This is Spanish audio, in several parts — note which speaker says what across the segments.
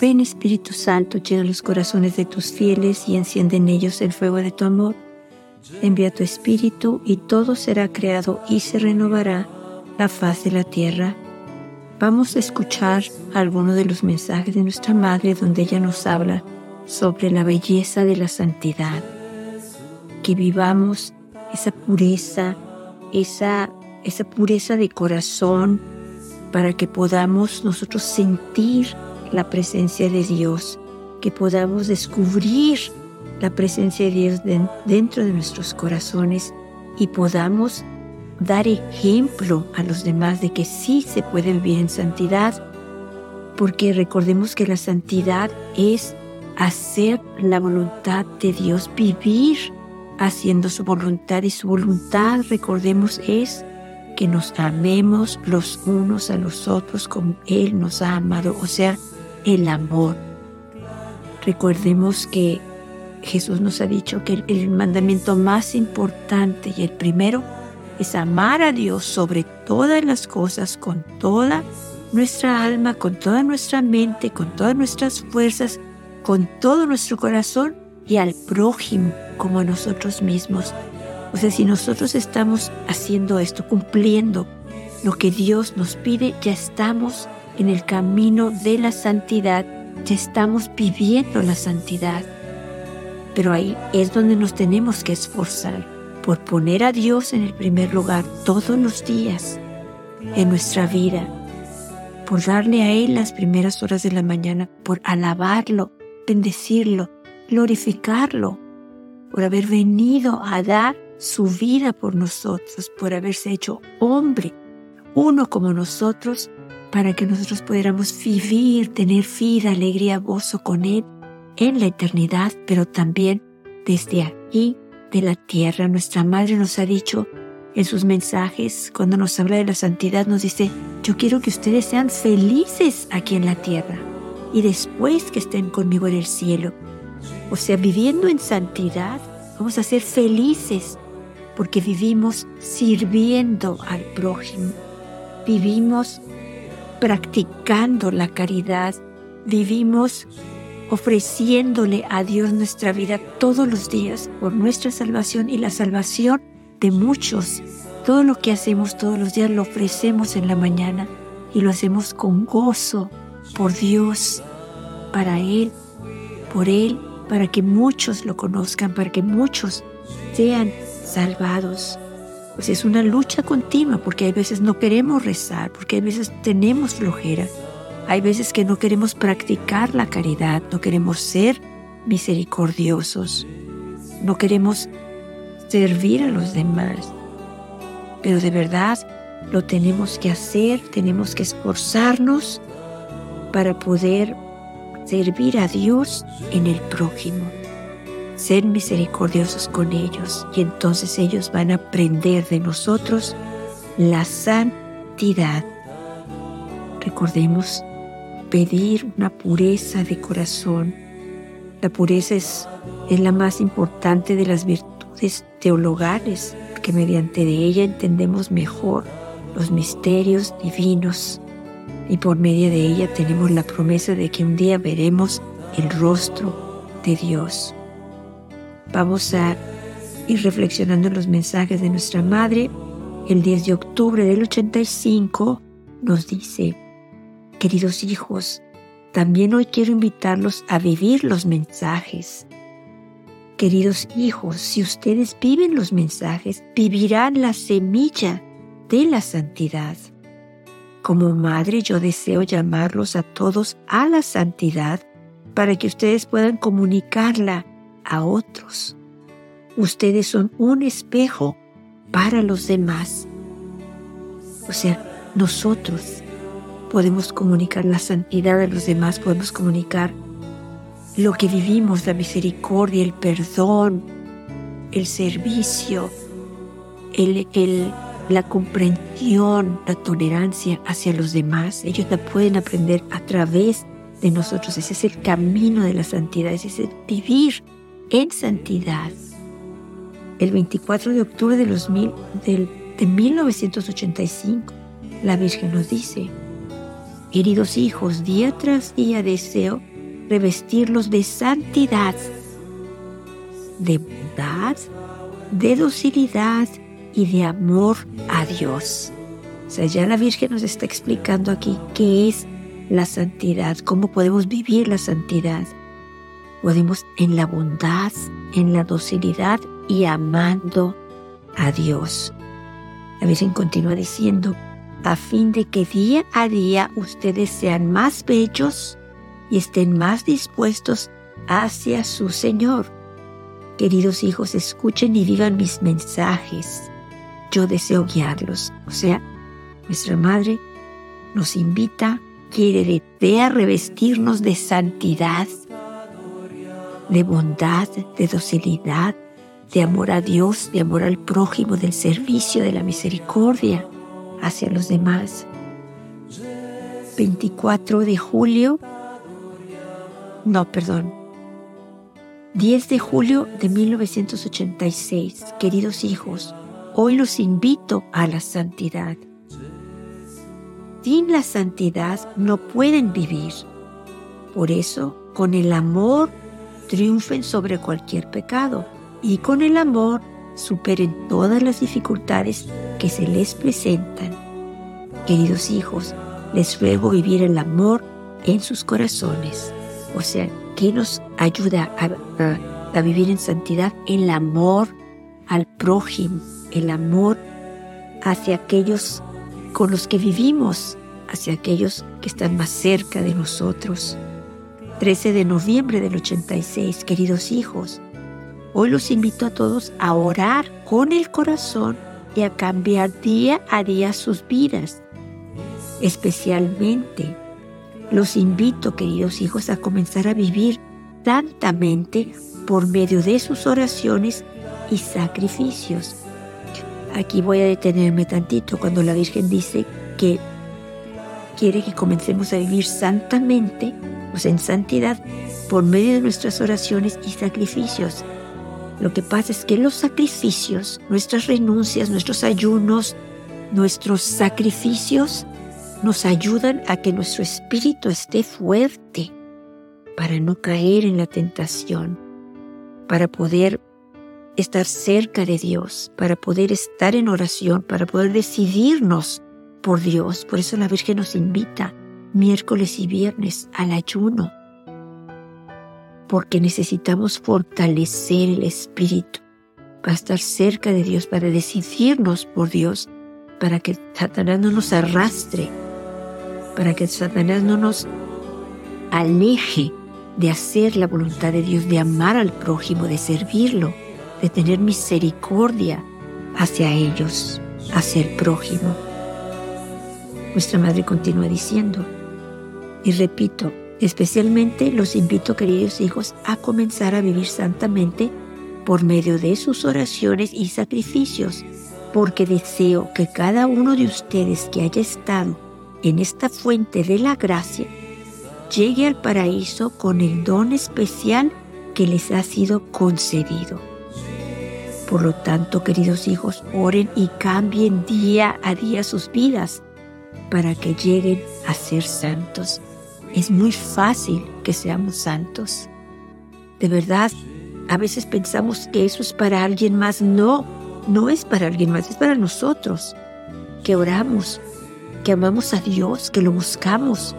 Speaker 1: Ven Espíritu Santo, llena los corazones de tus fieles y enciende en ellos el fuego de tu amor. Envía tu Espíritu y todo será creado y se renovará la faz de la tierra. Vamos a escuchar algunos de los mensajes de nuestra Madre donde ella nos habla sobre la belleza de la santidad. Que vivamos esa pureza, esa, esa pureza de corazón para que podamos nosotros sentir la presencia de Dios, que podamos descubrir la presencia de Dios dentro de nuestros corazones y podamos dar ejemplo a los demás de que sí se puede vivir en santidad, porque recordemos que la santidad es hacer la voluntad de Dios, vivir haciendo su voluntad y su voluntad, recordemos, es que nos amemos los unos a los otros como Él nos ha amado, o sea, el amor. Recordemos que Jesús nos ha dicho que el, mandamiento más importante y el primero es amar a Dios sobre todas las cosas, con toda nuestra alma, con toda nuestra mente, con todas nuestras fuerzas, con todo nuestro corazón y al prójimo como a nosotros mismos. O sea, si nosotros estamos haciendo esto, cumpliendo lo que Dios nos pide, ya estamos en el camino de la santidad, ya estamos viviendo la santidad. Pero ahí es donde nos tenemos que esforzar por poner a Dios en el primer lugar todos los días en nuestra vida, por darle a Él las primeras horas de la mañana, por alabarlo, bendecirlo, glorificarlo, por haber venido a dar su vida por nosotros, por haberse hecho hombre, uno como nosotros, para que nosotros pudiéramos vivir, tener vida, alegría, gozo con Él en la eternidad, pero también desde aquí de la tierra. Nuestra Madre nos ha dicho en sus mensajes, cuando nos habla de la santidad, nos dice, yo quiero que ustedes sean felices aquí en la tierra y después que estén conmigo en el cielo. O sea, viviendo en santidad, vamos a ser felices porque vivimos sirviendo al prójimo, vivimos practicando la caridad, vivimos ofreciéndole a Dios nuestra vida todos los días por nuestra salvación y la salvación de muchos. Todo lo que hacemos todos los días lo ofrecemos en la mañana y lo hacemos con gozo por Dios, para Él, por Él, para que muchos lo conozcan, para que muchos sean salvados. Pues es una lucha continua porque hay veces no queremos rezar, porque hay veces tenemos flojera, hay veces que no queremos practicar la caridad, no queremos ser misericordiosos, no queremos servir a los demás. Pero de verdad lo tenemos que hacer, tenemos que esforzarnos para poder servir a Dios en el prójimo ser misericordiosos con ellos y entonces ellos van a aprender de nosotros la santidad. Recordemos pedir una pureza de corazón. La pureza es, es la más importante de las virtudes teologales, porque mediante de ella entendemos mejor los misterios divinos y por medio de ella tenemos la promesa de que un día veremos el rostro de Dios. Vamos a ir reflexionando en los mensajes de nuestra madre. El 10 de octubre del 85 nos dice, queridos hijos, también hoy quiero invitarlos a vivir los mensajes. Queridos hijos, si ustedes viven los mensajes, vivirán la semilla de la santidad. Como madre yo deseo llamarlos a todos a la santidad para que ustedes puedan comunicarla a otros. Ustedes son un espejo para los demás. O sea, nosotros podemos comunicar la santidad a los demás, podemos comunicar lo que vivimos, la misericordia, el perdón, el servicio, la comprensión, la tolerancia hacia los demás. Ellos la pueden aprender a través de nosotros. Ese es el camino de la santidad, ese es el vivir en santidad. El 24 de octubre de, los de 1985, la Virgen nos dice, Queridos hijos, día tras día deseo revestirlos de santidad, de bondad, de docilidad y de amor a Dios. O sea, ya la Virgen nos está explicando aquí qué es la santidad, cómo podemos vivir la santidad. Podemos en la bondad, en la docilidad y amando a Dios. La Virgen continúa diciendo, a fin de que día a día ustedes sean más bellos y estén más dispuestos hacia su Señor. Queridos hijos, escuchen y vivan mis mensajes. Yo deseo guiarlos. O sea, nuestra Madre nos invita, quiere, desea revestirnos de santidad, de bondad, de docilidad, de amor a Dios, de amor al prójimo, del servicio, de la misericordia hacia los demás. 24 de julio, no, perdón, 10 de julio de 1986. Queridos hijos, hoy los invito a la santidad. Sin la santidad no pueden vivir. Por eso, con el amor, triunfen sobre cualquier pecado y con el amor superen todas las dificultades que se les presentan. Queridos hijos, les ruego vivir el amor en sus corazones. O sea, que nos ayuda a, vivir en santidad? El amor al prójimo, el amor hacia aquellos con los que vivimos, hacia aquellos que están más cerca de nosotros. 13 de noviembre del 86, queridos hijos, Hoy los invito a todos a orar con el corazón y a cambiar día a día sus vidas. Especialmente los invito, queridos hijos, a comenzar a vivir santamente por medio de sus oraciones y sacrificios. Aquí voy a detenerme tantito cuando la Virgen dice que quiere que comencemos a vivir santamente, sea, en santidad, por medio de nuestras oraciones y sacrificios. Lo que pasa es que los sacrificios, nuestras renuncias, nuestros ayunos, nuestros sacrificios nos ayudan a que nuestro espíritu esté fuerte para no caer en la tentación, para poder estar cerca de Dios, para poder estar en oración, para poder decidirnos por Dios. Por eso la Virgen nos invita miércoles y viernes al ayuno, porque necesitamos fortalecer el espíritu para estar cerca de Dios, para decidirnos por Dios, para que Satanás no nos arrastre, para que Satanás no nos aleje de hacer la voluntad de Dios, de amar al prójimo, de servirlo, de tener misericordia hacia ellos, hacia el prójimo. Nuestra madre continúa diciendo, y repito, Especialmente los invito, queridos hijos, a comenzar a vivir santamente por medio de sus oraciones y sacrificios, porque deseo que cada uno de ustedes que haya estado en esta fuente de la gracia llegue al paraíso con el don especial que les ha sido concedido. Por lo tanto, queridos hijos, oren y cambien día a día sus vidas para que lleguen a ser santos es muy fácil que seamos santos. De verdad, a veces pensamos que eso es para alguien más. No, no es para alguien más, es para nosotros, que oramos, que amamos a Dios, que lo buscamos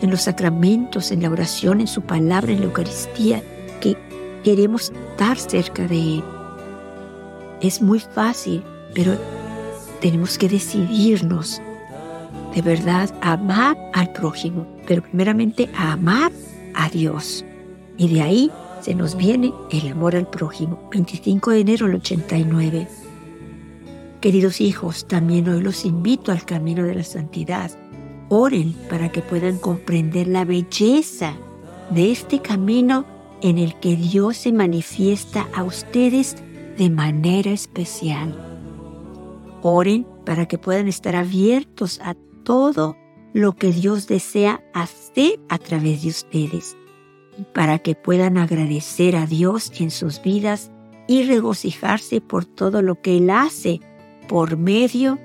Speaker 1: en los sacramentos, en la oración, en su palabra, en la Eucaristía, que queremos estar cerca de Él. Es muy fácil, pero tenemos que decidirnos de verdad amar al prójimo, pero primeramente a amar a Dios. Y de ahí se nos viene el amor al prójimo. 25 de enero del 89. Queridos hijos, también hoy los invito al camino de la santidad. Oren para que puedan comprender la belleza de este camino en el que Dios se manifiesta a ustedes de manera especial. Oren para que puedan estar abiertos a todo lo que Dios desea hacer a través de ustedes, para que puedan agradecer a Dios en sus vidas y regocijarse por todo lo que Él hace por medio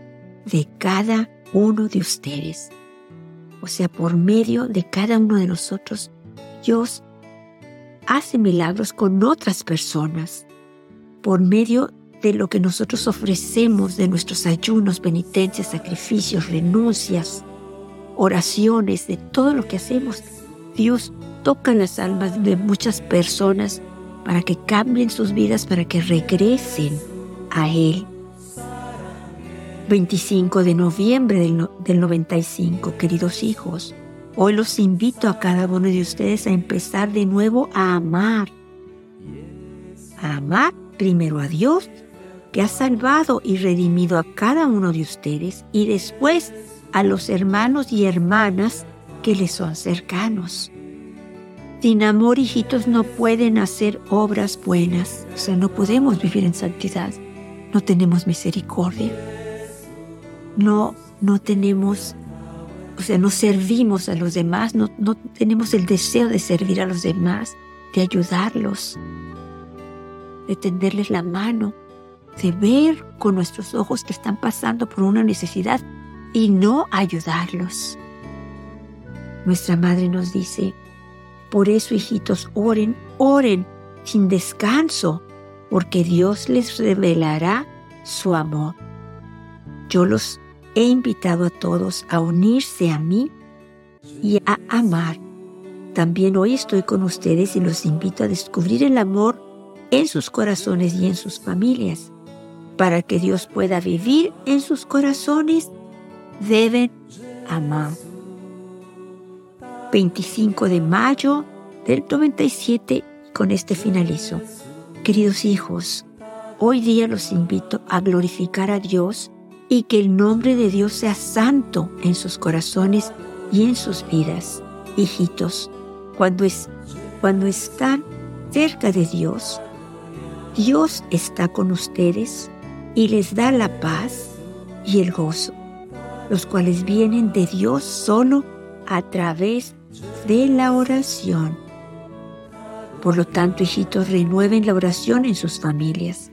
Speaker 1: de cada uno de ustedes. o sea, por medio de cada uno de nosotros, Dios hace milagros con otras personas, por medio de lo que nosotros ofrecemos, de nuestros ayunos, penitencias, sacrificios, renuncias, oraciones, de todo lo que hacemos. Dios toca las almas de muchas personas para que cambien sus vidas, para que regresen a Él. 25 de noviembre del, del 95, queridos hijos, hoy los invito a cada uno de ustedes a empezar de nuevo a amar. A amar primero a Dios, que ha salvado y redimido a cada uno de ustedes, y después a los hermanos y hermanas que les son cercanos. Sin amor, hijitos, no pueden hacer obras buenas. O sea, no podemos vivir en santidad. No tenemos misericordia. No, no tenemos, o sea, no servimos a los demás. No, no tenemos el deseo de servir a los demás, de ayudarlos, de tenderles la mano, de ver con nuestros ojos que están pasando por una necesidad y no ayudarlos. Nuestra madre nos dice, por eso, hijitos, oren, oren sin descanso, porque Dios les revelará su amor. Yo los he invitado a todos a unirse a mí y a amar. También hoy estoy con ustedes y los invito a descubrir el amor en sus corazones y en sus familias. Para que Dios pueda vivir en sus corazones, deben amar. 25 de mayo del 97. Con este finalizo. Queridos hijos, hoy día los invito a glorificar a Dios y que el nombre de Dios sea santo en sus corazones y en sus vidas. Hijitos, cuando, es, cuando están cerca de Dios, Dios está con ustedes y les da la paz y el gozo, los cuales vienen de Dios solo a través de la oración. Por lo tanto, hijitos, renueven la oración en sus familias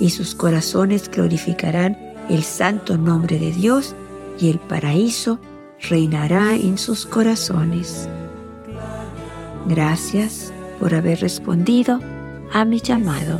Speaker 1: y sus corazones glorificarán el santo nombre de Dios y el paraíso reinará en sus corazones. Gracias por haber respondido a mi llamado.